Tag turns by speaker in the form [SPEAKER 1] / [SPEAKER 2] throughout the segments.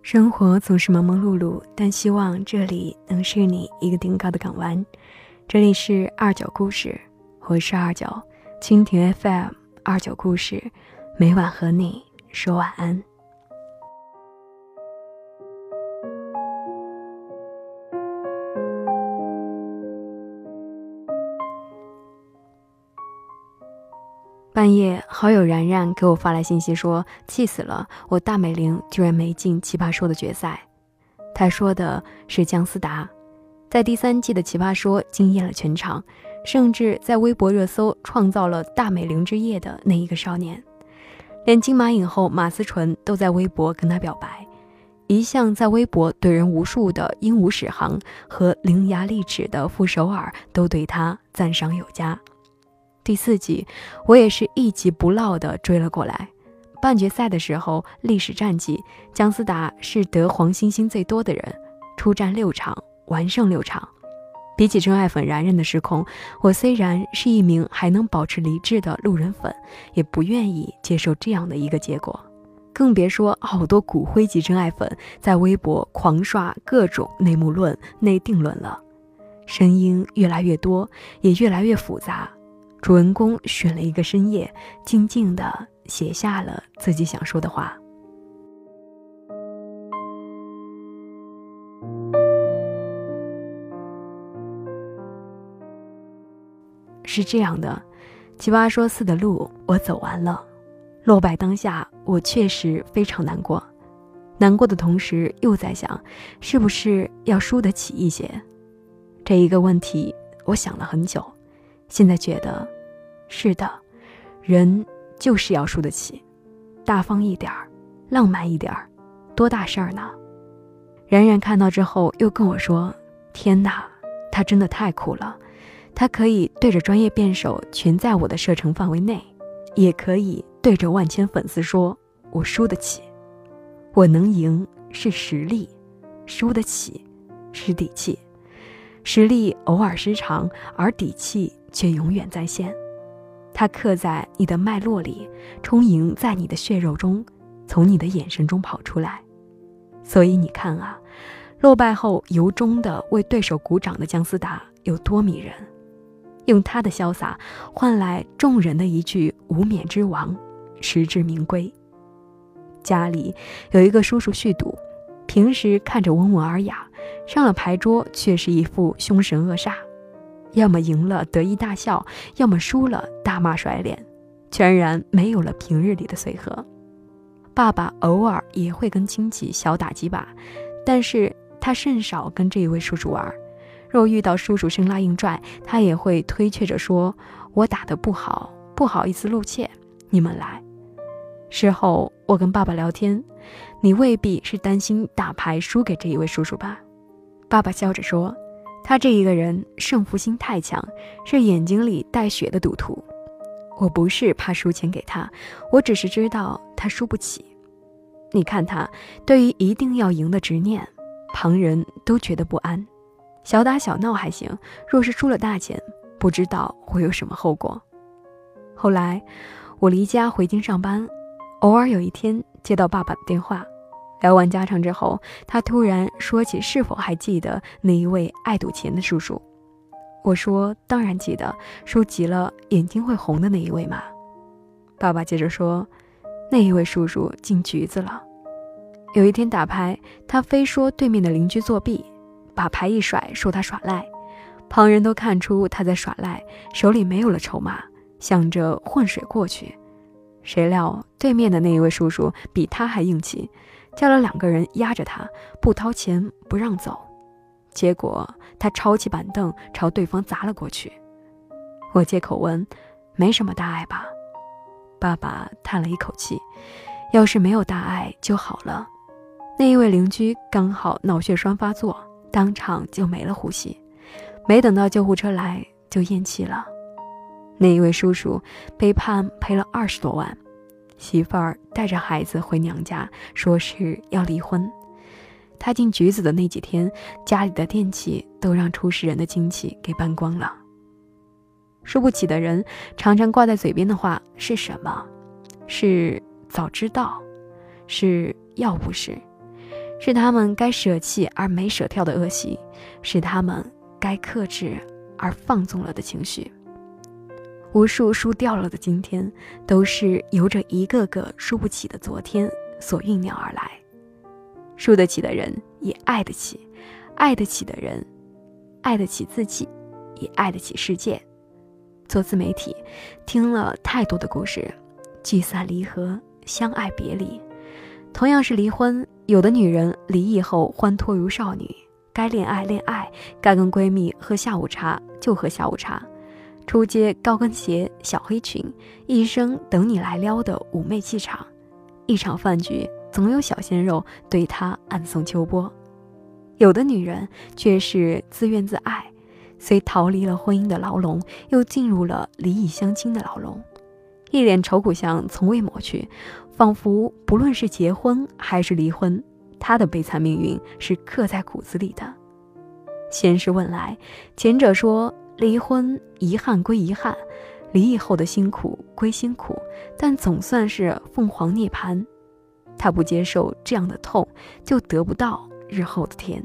[SPEAKER 1] 生活总是忙忙碌碌，但希望这里能是你一个顶高的港湾。这里是二九故事，我是二九，蜻蜓 FM 二九故事，每晚和你说晚安。半夜，好友然然给我发来信息说：“气死了，我大美玲居然没进奇葩说的决赛。”他说的是姜思达，在第三季的奇葩说惊艳了全场，甚至在微博热搜创造了大美玲之夜的那一个少年，连金马影后马思纯都在微博跟他表白。一向在微博怼人无数的鹦鹉史航和伶牙俐齿的傅首尔都对他赞赏有加。第四季，我也是一集不落的追了过来。半决赛的时候，历史战绩，姜思达是得黄星星最多的人，出战六场，完胜六场。比起真爱粉然然的失控，我虽然是一名还能保持理智的路人粉，也不愿意接受这样的一个结果。更别说好多骨灰级真爱粉在微博狂刷各种内幕论、内定论了，声音越来越多，也越来越复杂。主人公选了一个深夜，静静的写下了自己想说的话。是这样的，奇葩说四的路我走完了，落败当下，我确实非常难过。难过的同时，又在想，是不是要输得起一些？这一个问题，我想了很久。现在觉得，是的，人就是要输得起，大方一点儿，浪漫一点儿，多大事儿呢？然然看到之后又跟我说：“天哪，他真的太酷了！他可以对着专业辩手全在我的射程范围内，也可以对着万千粉丝说我输得起。我能赢是实力，输得起是底气。实力偶尔失常，而底气。”却永远在线，它刻在你的脉络里，充盈在你的血肉中，从你的眼神中跑出来。所以你看啊，落败后由衷的为对手鼓掌的姜思达有多迷人，用他的潇洒换来众人的一句“无冕之王”，实至名归。家里有一个叔叔酗赌，平时看着温文尔雅，上了牌桌却是一副凶神恶煞。要么赢了得意大笑，要么输了大骂甩脸，全然没有了平日里的随和。爸爸偶尔也会跟亲戚小打几把，但是他甚少跟这一位叔叔玩。若遇到叔叔生拉硬拽，他也会推却着说：“我打得不好，不好意思露怯，你们来。”事后我跟爸爸聊天：“你未必是担心打牌输给这一位叔叔吧？”爸爸笑着说。他这一个人胜负心太强，是眼睛里带血的赌徒。我不是怕输钱给他，我只是知道他输不起。你看他对于一定要赢的执念，旁人都觉得不安。小打小闹还行，若是输了大钱，不知道会有什么后果。后来我离家回京上班，偶尔有一天接到爸爸的电话。聊完家常之后，他突然说起是否还记得那一位爱赌钱的叔叔。我说：“当然记得，输急了眼睛会红的那一位嘛。”爸爸接着说：“那一位叔叔进局子了。有一天打牌，他非说对面的邻居作弊，把牌一甩，说他耍赖。旁人都看出他在耍赖，手里没有了筹码，想着混水过去。谁料对面的那一位叔叔比他还硬气。”叫了两个人压着他，不掏钱不让走，结果他抄起板凳朝对方砸了过去。我借口问：“没什么大碍吧？”爸爸叹了一口气：“要是没有大碍就好了。”那一位邻居刚好脑血栓发作，当场就没了呼吸，没等到救护车来就咽气了。那一位叔叔被判赔了二十多万。媳妇儿带着孩子回娘家，说是要离婚。他进局子的那几天，家里的电器都让出事人的亲戚给搬光了。输不起的人常常挂在嘴边的话是什么？是早知道，是要不是，是他们该舍弃而没舍掉的恶习，是他们该克制而放纵了的情绪。无数输掉了的今天，都是由着一个个输不起的昨天所酝酿而来。输得起的人也爱得起，爱得起的人，爱得起自己，也爱得起世界。做自媒体，听了太多的故事，聚散离合，相爱别离。同样是离婚，有的女人离异后欢脱如少女，该恋爱恋爱，该跟闺蜜喝下午茶就喝下午茶，出街高跟鞋小黑裙，一生等你来撩的妩媚气场。一场饭局，总有小鲜肉对她暗送秋波。有的女人却是自怨自艾。虽逃离了婚姻的牢笼，又进入了离异相亲的牢笼，一脸愁苦相从未抹去，仿佛不论是结婚还是离婚，她的悲惨命运是刻在骨子里的。先是问来，前者说离婚遗憾归遗憾，离异后的辛苦归辛苦，但总算是凤凰涅槃。他不接受这样的痛，就得不到日后的甜。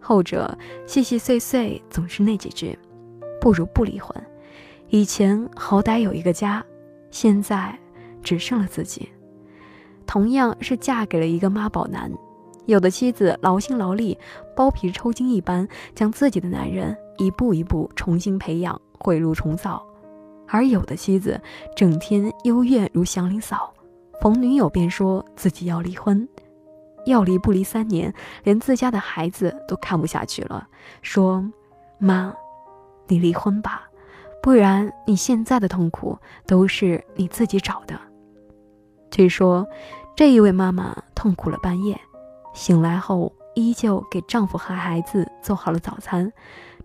[SPEAKER 1] 后者细细碎碎总是那几句，不如不离婚。以前好歹有一个家，现在只剩了自己。同样是嫁给了一个妈宝男，有的妻子劳心劳力、剥皮抽筋一般，将自己的男人一步一步重新培养、毁入重造；而有的妻子整天幽怨如祥林嫂，逢女友便说自己要离婚。要离不离三年，连自家的孩子都看不下去了，说：“妈，你离婚吧，不然你现在的痛苦都是你自己找的。”据说，这一位妈妈痛苦了半夜，醒来后依旧给丈夫和孩子做好了早餐，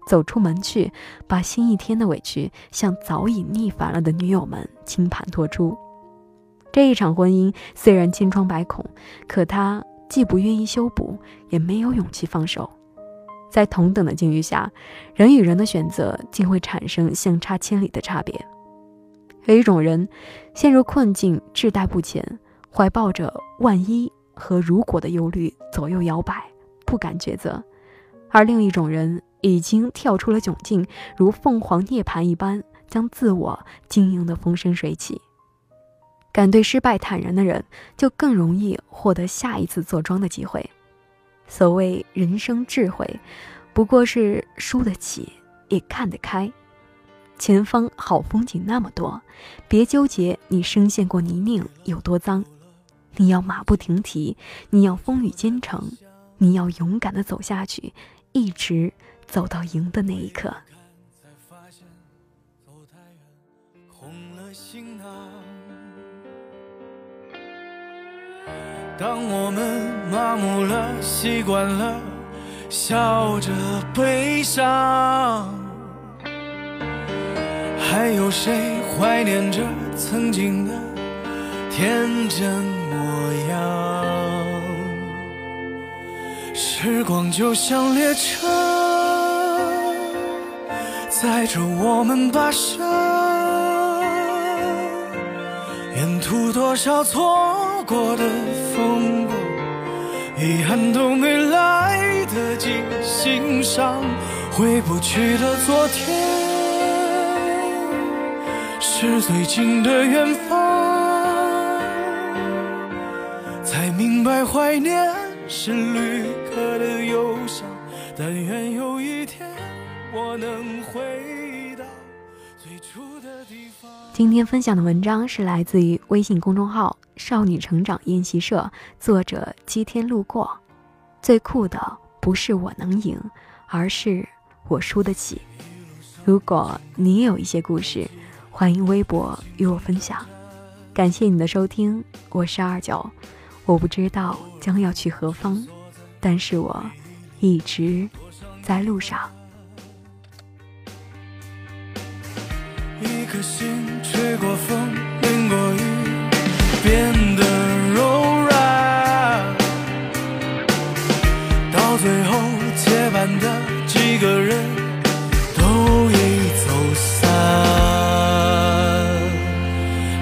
[SPEAKER 1] 走出门去，把新一天的委屈向早已腻烦了的女友们倾盘托出。这一场婚姻虽然千疮百孔，可他。既不愿意修补，也没有勇气放手。在同等的境遇下，人与人的选择竟会产生相差千里的差别。有一种人陷入困境，志在不前，怀抱着万一和如果的忧虑左右摇摆，不敢抉择；而另一种人已经跳出了窘境，如凤凰涅槃一般，将自我经营得风生水起。敢对失败坦然的人，就更容易获得下一次坐庄的机会。所谓人生智慧，不过是输得起，也看得开。前方好风景那么多，别纠结你深陷过泥泞有多脏。你要马不停蹄，你要风雨兼程，你要勇敢地走下去，一直走到赢的那一刻。
[SPEAKER 2] 当我们麻木了，习惯了，笑着悲伤，还有谁怀念着曾经的天真模样？时光就像列车，载着我们跋涉，沿途多少错过的。风过，遗憾都没来得及欣赏，回不去的昨天，是最近的远方，才明白怀念是旅客的忧伤，但愿有一天我能回到最初的地方。
[SPEAKER 1] 今天分享的文章是来自于微信公众号。少女成长练习社，作者七天路过。最酷的不是我能赢，而是我输得起。如果你有一些故事，欢迎微博与我分享。感谢你的收听，我是二九。我不知道将要去何方，但是我一直在路上。
[SPEAKER 2] 一颗心吹过风淋过雨变得柔软。到最后结伴的几个人都已走散。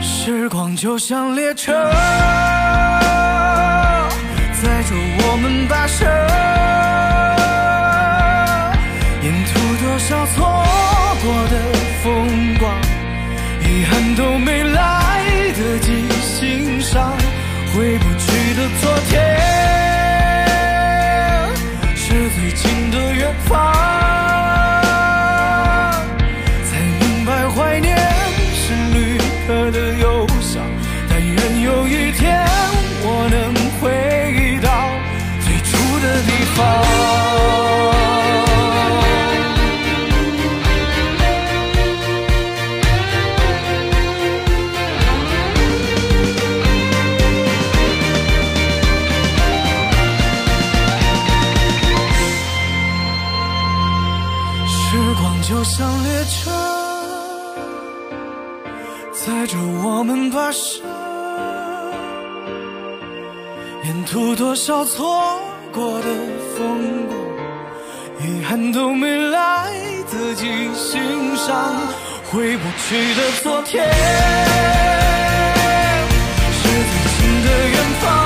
[SPEAKER 2] 时光就像列车载着我们跋涉。车，载着我们跋涉，沿途多少错过的风光，遗憾都没来得及欣赏，回不去的昨天，是最近的远方。